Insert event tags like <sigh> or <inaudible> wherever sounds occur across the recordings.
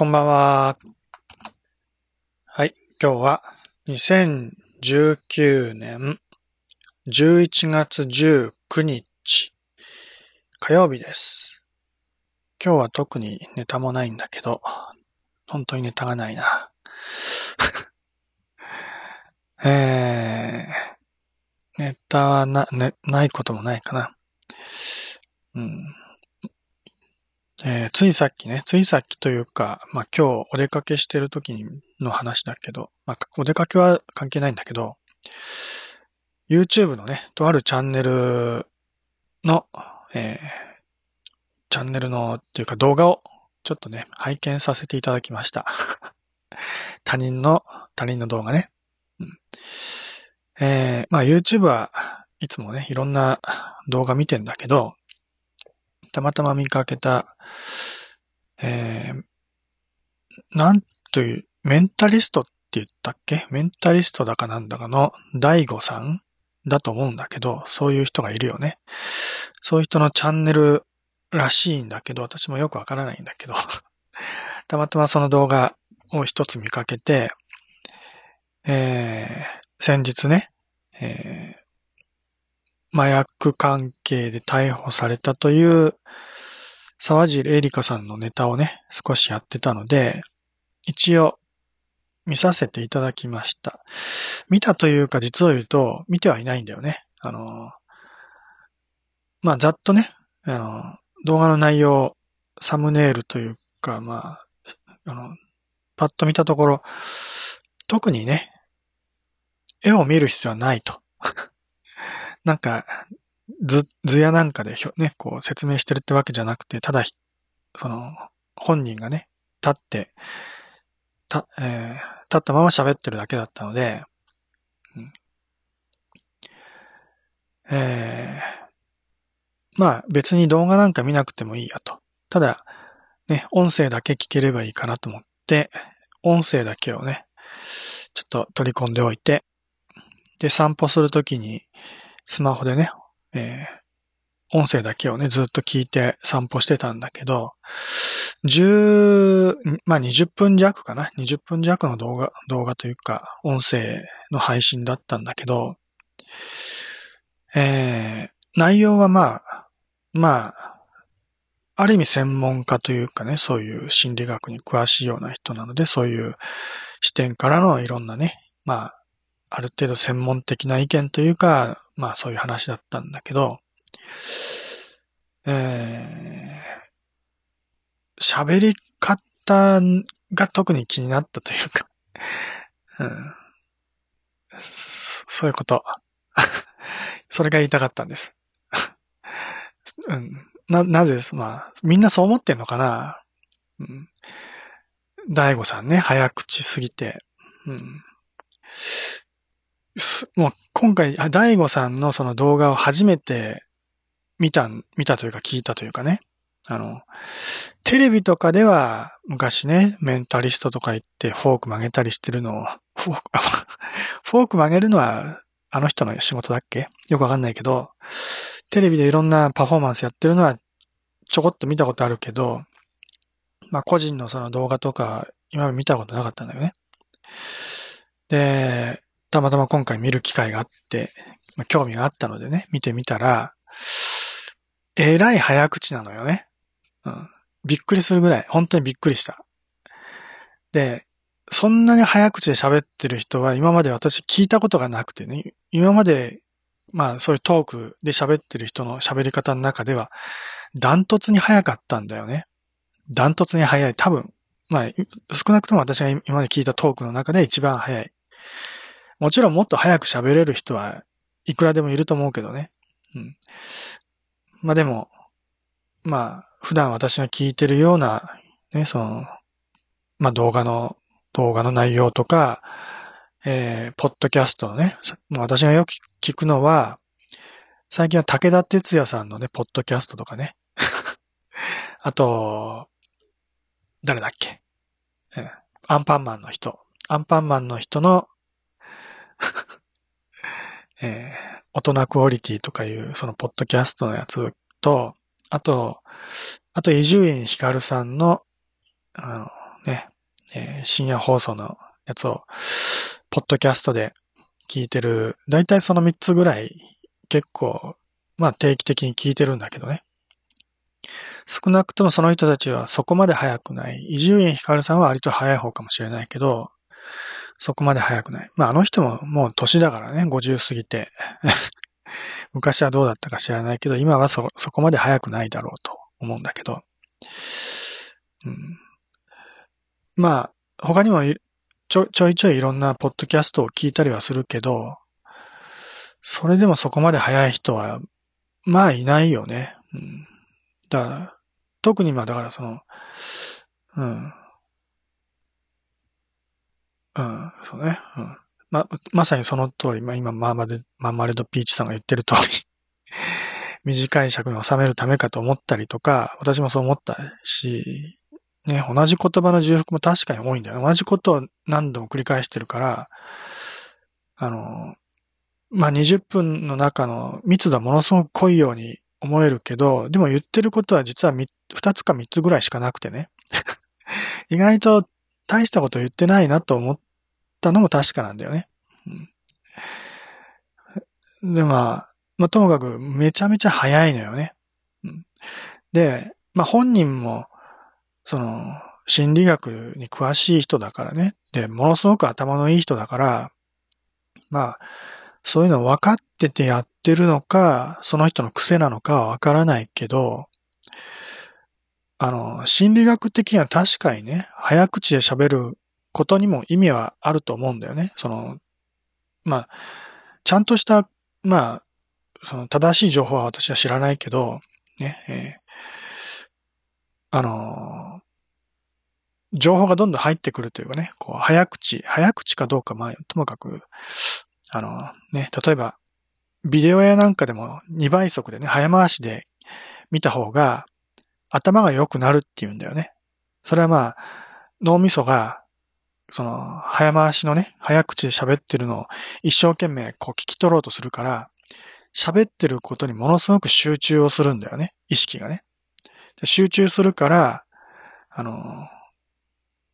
こんばんは。はい、今日は2019年11月19日火曜日です。今日は特にネタもないんだけど、本当にネタがないな。<laughs> えー、ネタはな、ね、ないこともないかな。うん。えーついさっきね、ついさっきというか、まあ今日お出かけしてる時にの話だけど、まあお出かけは関係ないんだけど、YouTube のね、とあるチャンネルの、えーチャンネルのっていうか動画をちょっとね、拝見させていただきました。<laughs> 他人の、他人の動画ね。うんえーまあ YouTube はいつもね、いろんな動画見てんだけど、たまたま見かけた、えー、なんという、メンタリストって言ったっけ？メンタリストだかなんだかの大悟さん？だと思うんだけど、そういう人がいるよね。そういう人のチャンネルらしいんだけど、私もよくわからないんだけど、<laughs> たまたまその動画を一つ見かけて、えー、先日ね、えー麻薬関係で逮捕されたという沢尻エリカさんのネタをね、少しやってたので、一応見させていただきました。見たというか実を言うと、見てはいないんだよね。あの、まあ、ざっとね、あの、動画の内容、サムネイルというか、まあ、あの、パッと見たところ、特にね、絵を見る必要はないと。なんか、図、図やなんかでひょね、こう説明してるってわけじゃなくて、ただ、その、本人がね、立って、た、えー立ったまま喋ってるだけだったので、うんえーまあ別に動画なんか見なくてもいいやと。ただ、ね、音声だけ聞ければいいかなと思って、音声だけをね、ちょっと取り込んでおいて、で、散歩するときに、スマホでね、えー音声だけをね、ずっと聞いて散歩してたんだけど、10、まあ20分弱かな ?20 分弱の動画、動画というか、音声の配信だったんだけど、えー内容はまあ、まあ、ある意味専門家というかね、そういう心理学に詳しいような人なので、そういう視点からのいろんなね、まあ、ある程度専門的な意見というか、まあそういう話だったんだけど、えー、喋り方が特に気になったというか、<laughs> うん、そういうこと。<laughs> それが言いたかったんです。<laughs> うん、な、なぜですまあ、みんなそう思ってんのかなうん。大悟さんね、早口すぎて。うん。もう今回、大悟さんのその動画を初めて見た、見たというか聞いたというかね。あの、テレビとかでは昔ね、メンタリストとか言ってフォーク曲げたりしてるのを、フォーク、フォーク曲げるのはあの人の仕事だっけ？よくわかんないけど、テレビでいろんなパフォーマンスやってるのはちょこっと見たことあるけど、まあ個人のその動画とか今まで見たことなかったんだよね。で、たまたま今回見る機会があって、まあ興味があったのでね、見てみたら、えらい早口なのよね。うん。びっくりするぐらい、本当にびっくりした。で、そんなに早口で喋ってる人は今まで私聞いたことがなくてね、今まで、まあそういうトークで喋ってる人の喋り方の中では、ダントツに早かったんだよね。ダントツに早い。多分、まあ少なくとも私が今まで聞いたトークの中で一番早い。もちろんもっと早く喋れる人はいくらでもいると思うけどね。うん。まあでも、まあ普段私が聞いてるような、ね、その、まあ動画の動画の内容とか、えー、ポッドキャストのね、私がよく聞くのは、最近は武田鉄矢さんのね、ポッドキャストとかね。<laughs> あと、誰だっけ、えーアンパンマンの人。アンパンマンの人の、<laughs> えー、大人クオリティとかいう、そのポッドキャストのやつと、あと、あと、伊集院光さんの、あの、ね、えー、深夜放送のやつを、ポッドキャストで聞いてる、だいたいその3つぐらい結構、まあ定期的に聞いてるんだけどね。少なくともその人たちはそこまで早くない。伊集院光さんは割と早い方かもしれないけど、そこまで早くない。まああの人ももう年だからね、50過ぎて。<laughs> 昔はどうだったか知らないけど、今はそ、そこまで早くないだろうと思うんだけど。うん、まあ、他にもちょ、ちょいちょいいろんなポッドキャストを聞いたりはするけど、それでもそこまで早い人は、まあいないよね。うん。だから、特にまあだからその、うん。うん、そうね。うん。ま、まさにその通り、まあ今、マーマレ、マーマレドピーチさんが言ってる通り <laughs> 短い尺に収めるためかと思ったりとか、私もそう思ったし、ね、同じ言葉の重複も確かに多いんだよ。同じことを何度も繰り返してるから、あの、まあ、20分の中の密度はものすごく濃いように思えるけど、でも言ってることは実は2つか3つぐらいしかなくてね。<laughs> 意外と大したこと言ってないなと思ったのも確かなんだよね。うん、で、まあ、まあ、ともかくめちゃめちゃ早いのよね。うん、で、まあ本人もその、心理学に詳しい人だからね。で、ものすごく頭のいい人だから、まあ、そういうの分かっててやってるのか、その人の癖なのかは分からないけど、あの、心理学的には確かにね、早口で喋ることにも意味はあると思うんだよね。その、まあ、ちゃんとした、まあ、その正しい情報は私は知らないけど、ね、えあの、情報がどんどん入ってくるというかね、こう、早口、早口かどうか、まあ、ともかく、あの、ね、例えば、ビデオ屋なんかでも2倍速でね、早回しで見た方が、頭が良くなるって言うんだよね。それはまあ、脳みそが、その、早回しのね、早口で喋ってるのを一生懸命こう聞き取ろうとするから、喋ってることにものすごく集中をするんだよね。意識がね。集中するから、あの、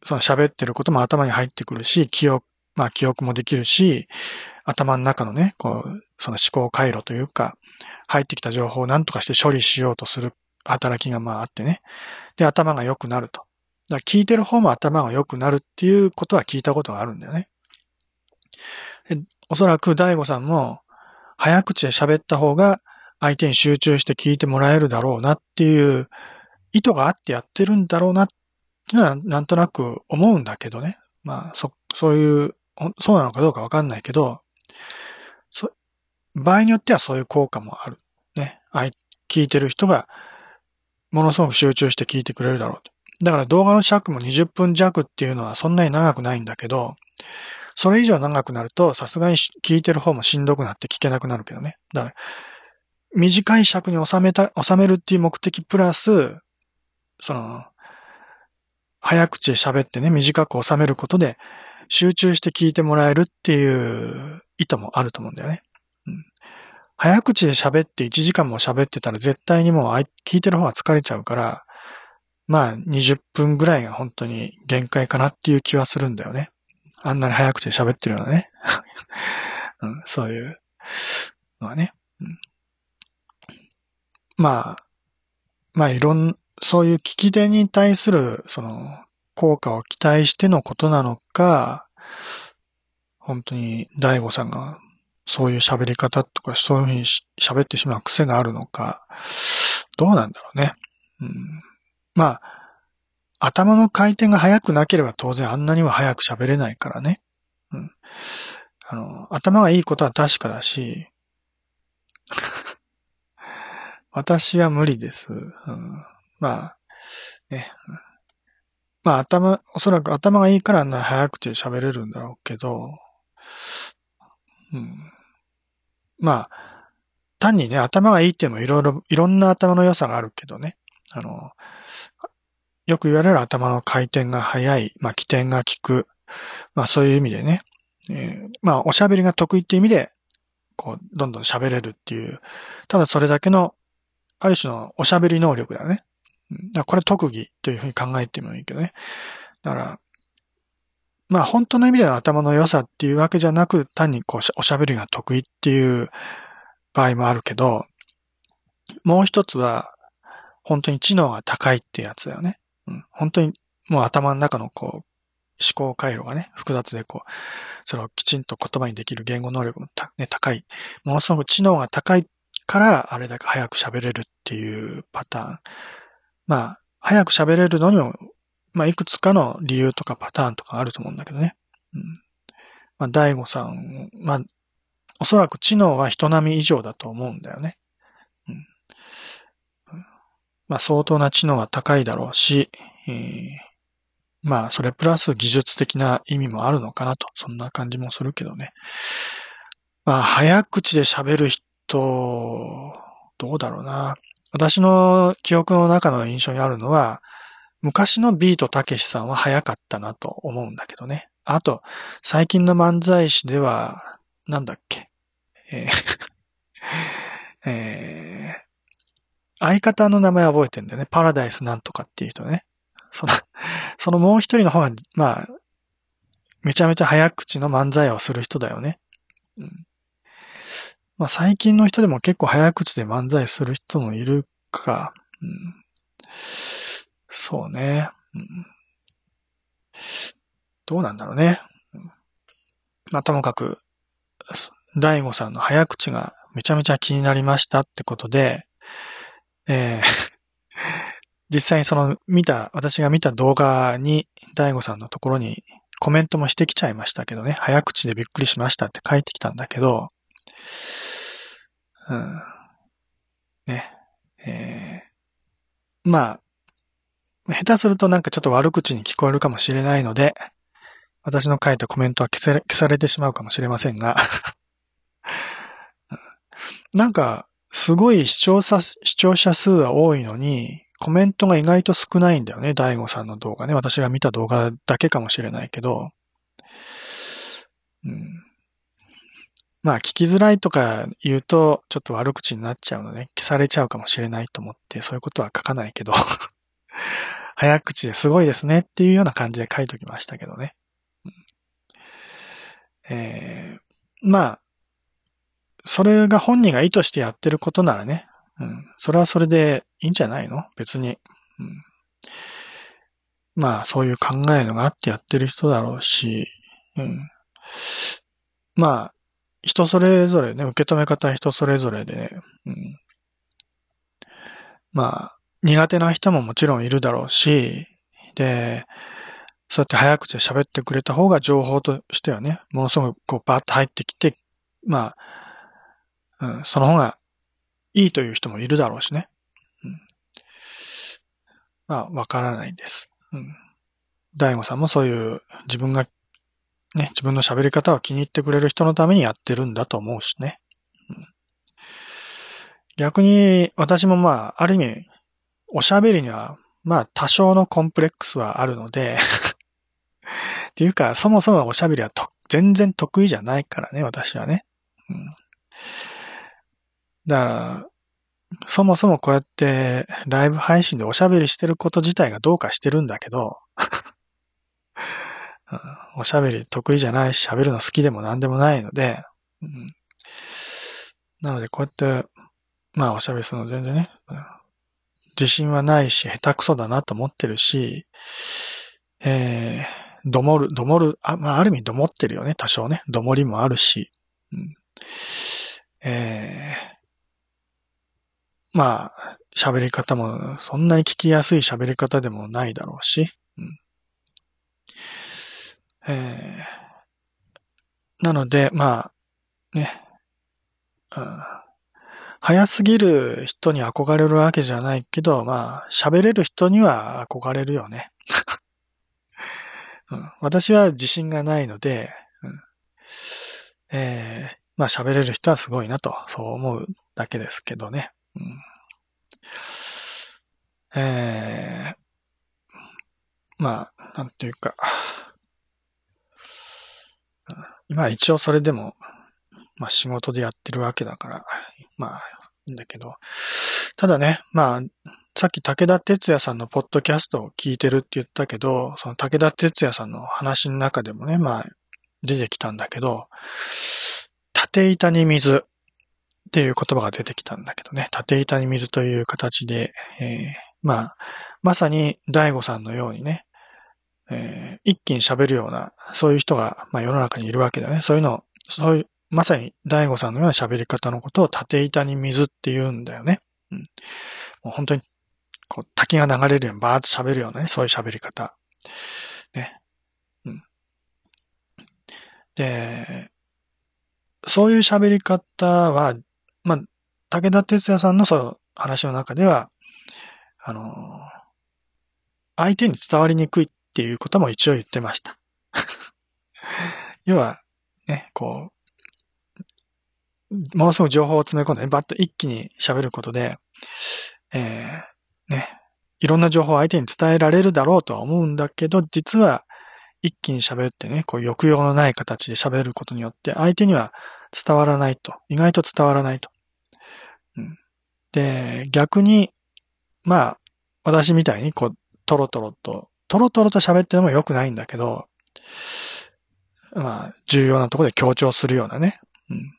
その喋ってることも頭に入ってくるし、記憶、まあ記憶もできるし、頭の中のね、こう、その思考回路というか、入ってきた情報を何とかして処理しようとする働きがまああってね。で、頭が良くなると。だから聞いてる方も頭が良くなるっていうことは聞いたことがあるんだよね。おそらく大悟さんも早口で喋った方が相手に集中して聞いてもらえるだろうなっていう意図があってやってるんだろうなってのはなんとなく思うんだけどね。まあ、そ、そういう、そうなのかどうかわかんないけど、そ、場合によってはそういう効果もある。ね。聞いてる人が、ものすごく集中して聞いてくれるだろう。だから動画の尺も20分弱っていうのはそんなに長くないんだけど、それ以上長くなると、さすがに聞いてる方もしんどくなって聞けなくなるけどね。だから、短い尺に収めた、収めるっていう目的プラス、その、早口で喋ってね、短く収めることで、集中して聞いてもらえるっていう意図もあると思うんだよね。早口で喋って1時間も喋ってたら絶対にもう聞いてる方が疲れちゃうから、まあ20分ぐらいが本当に限界かなっていう気はするんだよね。あんなに早口で喋ってるようなね。<laughs> うん、そういうのはね、うん。まあ、まあいろん、そういう聞き手に対する、その、効果を期待してのことなのか、本当に大悟さんがそういう喋り方とかそういうふうに喋ってしまう癖があるのか、どうなんだろうね。うん、まあ、頭の回転が速くなければ当然あんなには早く喋れないからね。うん、あの、頭がいいことは確かだし、<laughs> 私は無理です。うん、まあ、ね。まあ頭、おそらく頭がいいからあんな早口で喋れるんだろうけど、うん、まあ、単にね、頭がいいっていうのもいろいろ、いろんな頭の良さがあるけどね。あの、よく言われる頭の回転が速い、まあ起点が効く、まあそういう意味でね、えー、まあおしゃべりが得意って意味で、こう、どんどん喋れるっていう、ただそれだけのある種のおしゃべり能力だね。これ特技というふうに考えてもいいけどね。だから、まあ本当の意味での頭の良さっていうわけじゃなく、単にこうおしゃべりが得意っていう場合もあるけど、もう一つは、本当に知能が高いってやつだよね。うん、本当にもう頭の中のこう、思考回路がね、複雑でこう、それをきちんと言葉にできる言語能力もね、高い。ものすごく知能が高いから、あれだけ早く喋れるっていうパターン。まあ、早く喋れるのにも、まあ、いくつかの理由とかパターンとかあると思うんだけどね。うん。まあ、大悟さん、まあ、おそらく知能は人並み以上だと思うんだよね。うん。まあ、相当な知能が高いだろうし、えー、まあ、それプラス技術的な意味もあるのかなと、そんな感じもするけどね。まあ、早口で喋る人、どうだろうな。私の記憶の中の印象にあるのは、昔のビートたけしさんは早かったなと思うんだけどね。あと、最近の漫才師では、なんだっけ？えー <laughs> えー、相方の名前覚えてんだよね。パラダイスなんとかっていう人ね。その、そのもう一人の方が、まあ、めちゃめちゃ早口の漫才をする人だよね。うん。まあ最近の人でも結構早口で漫才する人もいるか。うん、そうね、うん。どうなんだろうね。まあともかく、大悟さんの早口がめちゃめちゃ気になりましたってことで、えー <laughs> 実際にその見た、私が見た動画に、大悟さんのところにコメントもしてきちゃいましたけどね、早口でびっくりしましたって書いてきたんだけど、うん。ね。えー、まあ、下手するとなんかちょっと悪口に聞こえるかもしれないので、私の書いたコメントは消され消されてしまうかもしれませんが <laughs> なんか、すごい視聴者、視聴者数は多いのに、コメントが意外と少ないんだよね、大悟さんの動画ね。私が見た動画だけかもしれないけど。うん、まあ、聞きづらいとか言うと、ちょっと悪口になっちゃうので、消されちゃうかもしれないと思って、そういうことは書かないけど <laughs> 早口ですごいですねっていうような感じで書いときましたけどね。うん、えー、まあ、それが本人が意図してやってることならね、うん、それはそれでいいんじゃないの？別に、うん。まあ、そういう考えのがあってやってる人だろうし、うん。まあ、人それぞれね、受け止め方は人それぞれで、ね、うん。まあ、苦手な人ももちろんいるだろうし、で、そうやって早口で喋ってくれた方が情報としてはね、ものすごくこうバーッと入ってきて、まあ、うん、その方がいいという人もいるだろうしね。うん、まあ、わからないです。うん。大悟さんもそういう自分がね、自分の喋り方を気に入ってくれる人のためにやってるんだと思うしね。うん、逆に、私もまあ、ある意味、おしゃべりには、まあ、多少のコンプレックスはあるので <laughs> っていうか、そもそもおしゃべりはと全然得意じゃないからね、私はね。うん、だから、そもそもこうやってライブ配信でおしゃべりしてること自体がどうかしてるんだけど <laughs> おしゃべり得意じゃないし、喋るの好きでも何でもないので、うん、なのでこうやって、まあおしゃべりするの全然ね、自信はないし、下手くそだなと思ってるし、えー、どもる、どもる、あ、まあある意味どもってるよね、多少ね。どもりもあるし、うん、えー、まあ、喋り方もそんなに聞きやすい喋り方でもないだろうし、うん。えー、なので、まあ、ね、うん、早すぎる人に憧れるわけじゃないけど、まあ、喋れる人には憧れるよね。<laughs> うん、私は自信がないので、うん。えー、まあ喋れる人はすごいなと、そう思うだけですけどね。うん、えー、まあ、なんていうか、まあ一応それでも、まあ仕事でやってるわけだから、まあんだけど、ただね、まあ、さっき武田哲也さんのポッドキャストを聞いてるって言ったけど、その武田哲也さんの話の中でもね、まあ、出てきたんだけど、縦板に水っていう言葉が出てきたんだけどね、縦板に水という形で、えー、まあ、まさに大悟さんのようにね、えー、一気に喋るような、そういう人が、まあ世の中にいるわけだよね。そういうの、そういう、まさに大悟さんのような喋り方のことを縦板に水って言うんだよね。うん。もう本当に、こう、滝が流れるようにバーッと喋るようなね、そういう喋り方。ね。うん。で、そういう喋り方は、まあ、武田哲也さんのその話の中では、あの、相手に伝わりにくいっていうことも一応言ってました。<laughs> 要は、ね、こう、ものすごく情報を詰め込んで、バッと一気に喋ることで、えー、ね、いろんな情報を相手に伝えられるだろうとは思うんだけど、実は一気に喋ってね、こう抑揚のない形で喋ることによって、相手には伝わらないと。意外と伝わらないと。うん、で、逆に、まあ、私みたいにこう、トロトロと、トロトロと喋っても良くないんだけど、まあ、重要なところで強調するようなね。うん。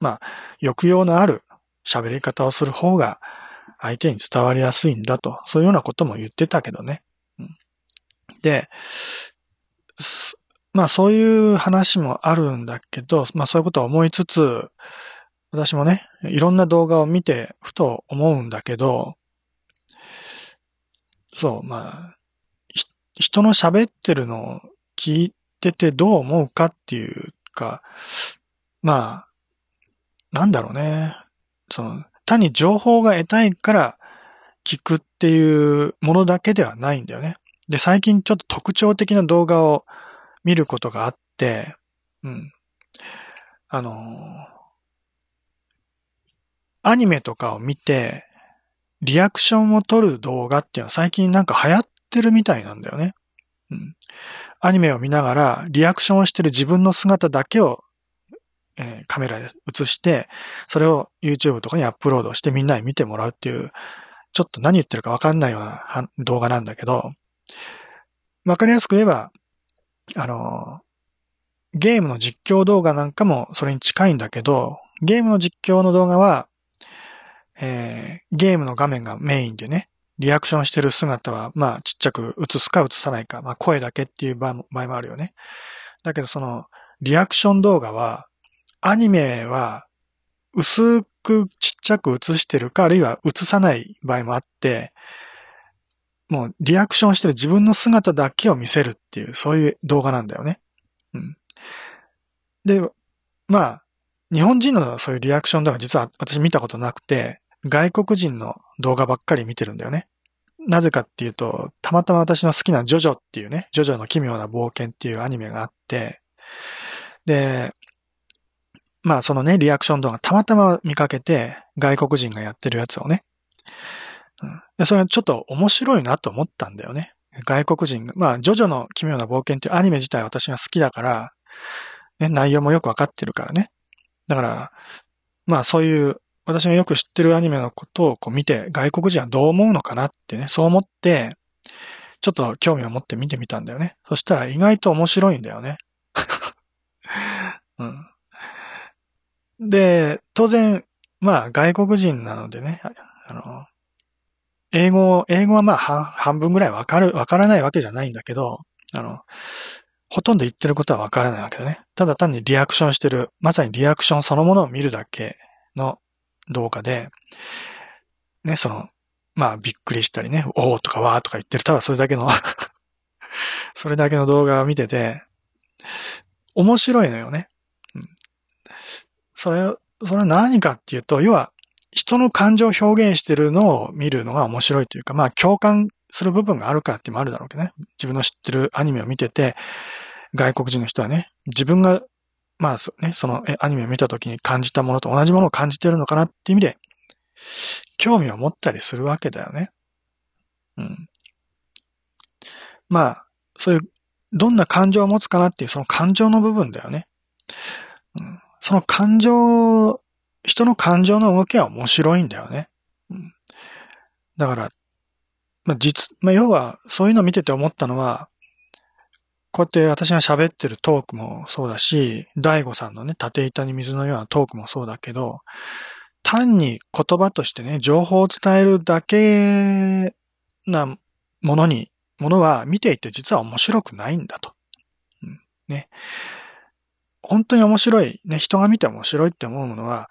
まあ、抑揚のある喋り方をする方が相手に伝わりやすいんだと、そういうようなことも言ってたけどね。で、まあそういう話もあるんだけど、まあそういうことを思いつつ、私もね、いろんな動画を見てふと思うんだけど、そう、まあ、人の喋ってるのを聞いててどう思うかっていうか、まあ、なんだろうね。その、単に情報が得たいから聞くっていうものだけではないんだよね。で、最近ちょっと特徴的な動画を見ることがあって、うん。あの、アニメとかを見て、リアクションを撮る動画っていうのは最近なんか流行ってるみたいなんだよね。うん。アニメを見ながらリアクションをしてる自分の姿だけを、え、カメラで映して、それを YouTube とかにアップロードしてみんなに見てもらうっていう、ちょっと何言ってるかわかんないような動画なんだけど、わかりやすく言えば、あの、ゲームの実況動画なんかもそれに近いんだけど、ゲームの実況の動画は、えー、ゲームの画面がメインでね、リアクションしてる姿は、まあ、ちっちゃく映すか映さないか、まあ、声だけっていう場合もあるよね。だけど、その、リアクション動画は、アニメは、薄くちっちゃく映してるか、あるいは映さない場合もあって、もうリアクションしてる自分の姿だけを見せるっていう、そういう動画なんだよね。うん。で、まあ、日本人のそういうリアクション動画実は私見たことなくて、外国人の動画ばっかり見てるんだよね。なぜかっていうと、たまたま私の好きなジョジョっていうね、ジョジョの奇妙な冒険っていうアニメがあって、で、まあそのね、リアクション動画たまたま見かけて、外国人がやってるやつをね、うん、それはちょっと面白いなと思ったんだよね。外国人が、まあ、ジョジョの奇妙な冒険っていうアニメ自体私が好きだから、ね、内容もよくわかってるからね。だから、まあそういう私がよく知ってるアニメのことをこう見て外国人はどう思うのかなってね、そう思って、ちょっと興味を持って見てみたんだよね。そしたら意外と面白いんだよね。<laughs> うん。で、当然、まあ外国人なのでね、あの、英語、英語はまあ半分ぐらいわかる、わからないわけじゃないんだけど、あの、ほとんど言ってることはわからないわけだね。ただ単にリアクションしてる、まさにリアクションそのものを見るだけの動画で、ね、その、まあびっくりしたりね、おーとかわーとか言ってる、ただそれだけの <laughs> それだけの動画を見てて、面白いのよね。それ、それは何かっていうと、要は、人の感情を表現してるのを見るのが面白いというか、まあ共感する部分があるからってもあるだろうけどね。自分の知ってるアニメを見てて、外国人の人はね、自分が、まあね、そのアニメを見た時に感じたものと同じものを感じてるのかなっていう意味で、興味を持ったりするわけだよね。うん。まあ、そういう、どんな感情を持つかなっていうその感情の部分だよね。うん、その感情人の感情の動きは面白いんだよね。だから、まあ、実、まあ、要は、そういうのを見てて思ったのは、こうやって私が喋ってるトークもそうだし、大悟さんのね、縦板に水のようなトークもそうだけど、単に言葉としてね、情報を伝えるだけなものに、ものは見ていて実は面白くないんだと。うん、ね。本当に面白い、ね、人が見て面白いって思うものは、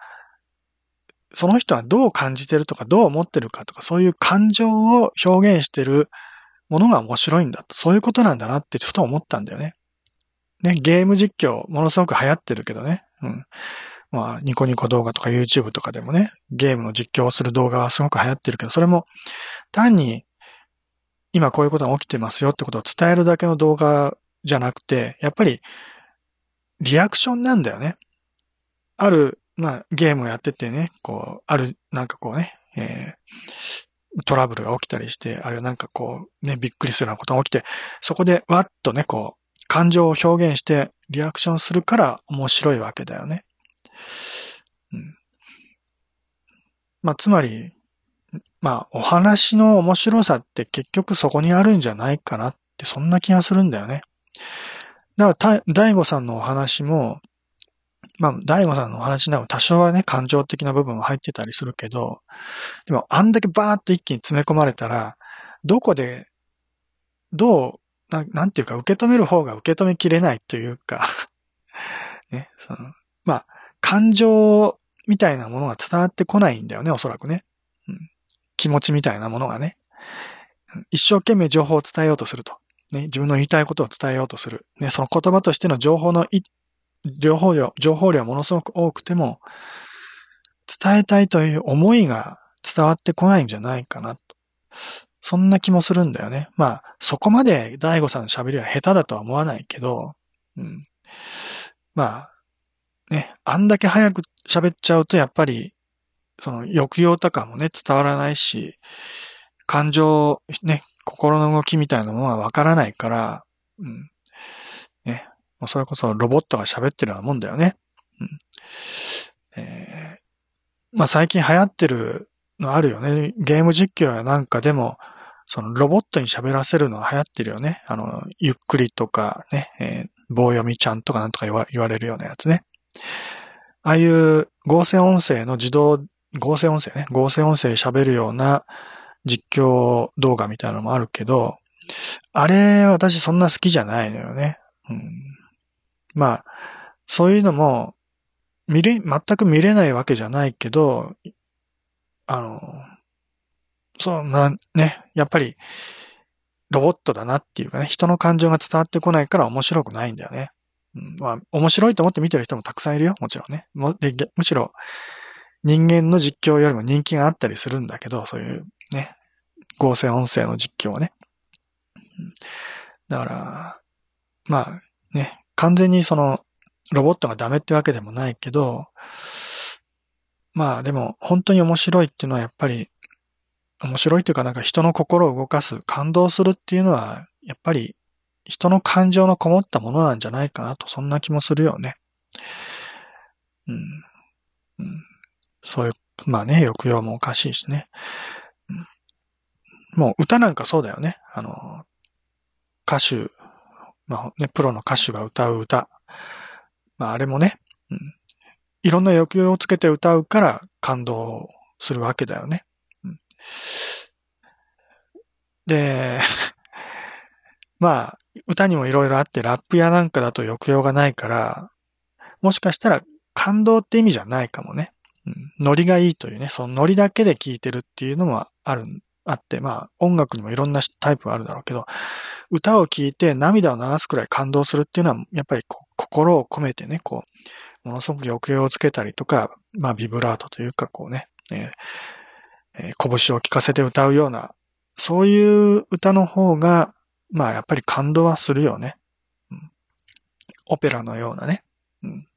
その人はどう感じてるとか、どう思ってるかとか、そういう感情を表現してるものが面白いんだと。そういうことなんだなってふと思ったんだよね。ね、ゲーム実況、ものすごく流行ってるけどね。うん。まあ、ニコニコ動画とか YouTube とかでもね、ゲームの実況をする動画はすごく流行ってるけど、それも単に今こういうことが起きてますよってことを伝えるだけの動画じゃなくて、やっぱりリアクションなんだよね。ある、まあ、ゲームをやっててね、こう、ある、なんかこうね、えー、トラブルが起きたりして、あるいはなんかこう、ね、びっくりするようなことが起きて、そこでわっとね、こう、感情を表現してリアクションするから面白いわけだよね。うん。まあ、つまり、まあ、お話の面白さって結局そこにあるんじゃないかなって、そんな気がするんだよね。だから、大悟さんのお話も、まあ、大悟さんのお話でも多少はね、感情的な部分は入ってたりするけど、でも、あんだけバーッと一気に詰め込まれたら、どこで、どう、ななんていうか、受け止める方が受け止めきれないというか <laughs> ね、その、まあ、感情みたいなものが伝わってこないんだよね、おそらくね。うん、気持ちみたいなものがね。一生懸命情報を伝えようとすると。ね、自分の言いたいことを伝えようとする。ね、その言葉としての情報の情報量、情報量はものすごく多くても、伝えたいという思いが伝わってこないんじゃないかなと。そんな気もするんだよね。まあ、そこまで大悟さんの喋りは下手だとは思わないけど、うん。まあ、ね、あんだけ早く喋っちゃうとやっぱり、その抑揚とかもね、伝わらないし、感情、ね、心の動きみたいなものがわからないから、うん。ね、それこそロボットが喋ってるようなもんだよね。うん。えー、まあ最近流行ってるのあるよね。ゲーム実況やなんかでも、そのロボットに喋らせるのは流行ってるよね。あの、ゆっくりとかね、えー、棒読みちゃんとかなんとか言わ言われるようなやつね。ああいう合成音声の自動、合成音声ね、合成音声喋るような実況動画みたいなのもあるけど、あれ、私そんな好きじゃないのよね。うん、まあ、そういうのも、見れ、全く見れないわけじゃないけど、あの、そうな、ね、やっぱり、ロボットだなっていうかね、人の感情が伝わってこないから面白くないんだよね。うん、まあ、面白いと思って見てる人もたくさんいるよ、もちろんね。むしろ、人間の実況よりも人気があったりするんだけど、そういうね、合成音声の実況はね。だから、まあね、完全にその、ロボットがダメってわけでもないけど、まあでも、本当に面白いっていうのはやっぱり、面白いというかなんか人の心を動かす、感動するっていうのは、やっぱり人の感情のこもったものなんじゃないかなと、そんな気もするよね。うん。うん、そういう、まあね、抑揚もおかしいしね。もう歌なんかそうだよね。あの、歌手、まあね、プロの歌手が歌う歌。まああれもね、うん、いろんな抑揚をつけて歌うから感動するわけだよね。うん、で、<laughs> まあ、歌にもいろいろあって、ラップやなんかだと抑揚がないから、もしかしたら感動って意味じゃないかもね。うん、ノリがいいというね、そのノリだけで聴いてるっていうのもある、あって、まあ音楽にもいろんなタイプがあるだろうけど、歌を聴いて涙を流すくらい感動するっていうのは、やっぱり心を込めてね、こう、ものすごく抑揚をつけたりとか、まあビブラートというかこうね、えーえー、拳を聴かせて歌うような、そういう歌の方が、まあやっぱり感動はするよね。うん、オペラのようなね。うん、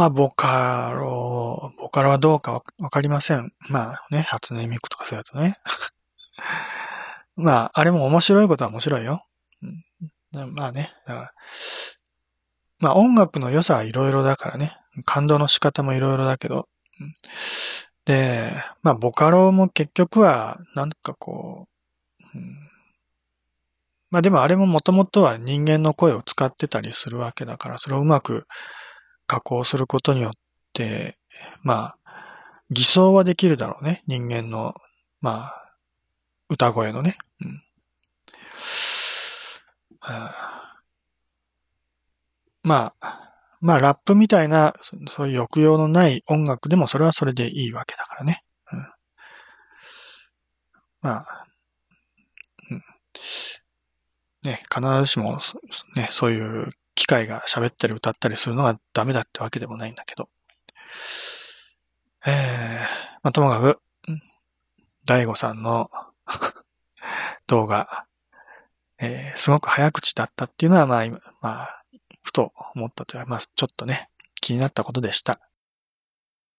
まあボカロ、ボカロはどうかわかりません。まあね、初音ミクとかそういうやつね。<laughs> まあ、あれも面白いことは面白いよ。うん、まあね、だから、まあ音楽の良さはいろいろだからね。感動の仕方もいろいろだけど、で、まあ、ボカロも結局は、なんかこう、うん、まあでもあれももともとは人間の声を使ってたりするわけだから、それをうまく加工することによって、まあ、偽装はできるだろうね。人間の、まあ、歌声のね。うん。はあ、まあ、まあ、ラップみたいな、そういう抑揚のない音楽でもそれはそれでいいわけだからね。うん、まあ、うん、ね、必ずしも、ね、そういう機械が喋ったり歌ったりするのがダメだってわけでもないんだけど。えー、まあ、ともかく、大悟さんの <laughs> 動画、えー、すごく早口だったっていうのは、まあ、今、まあ、ふと思ったというか、まあ、ちょっとね、気になったことでした。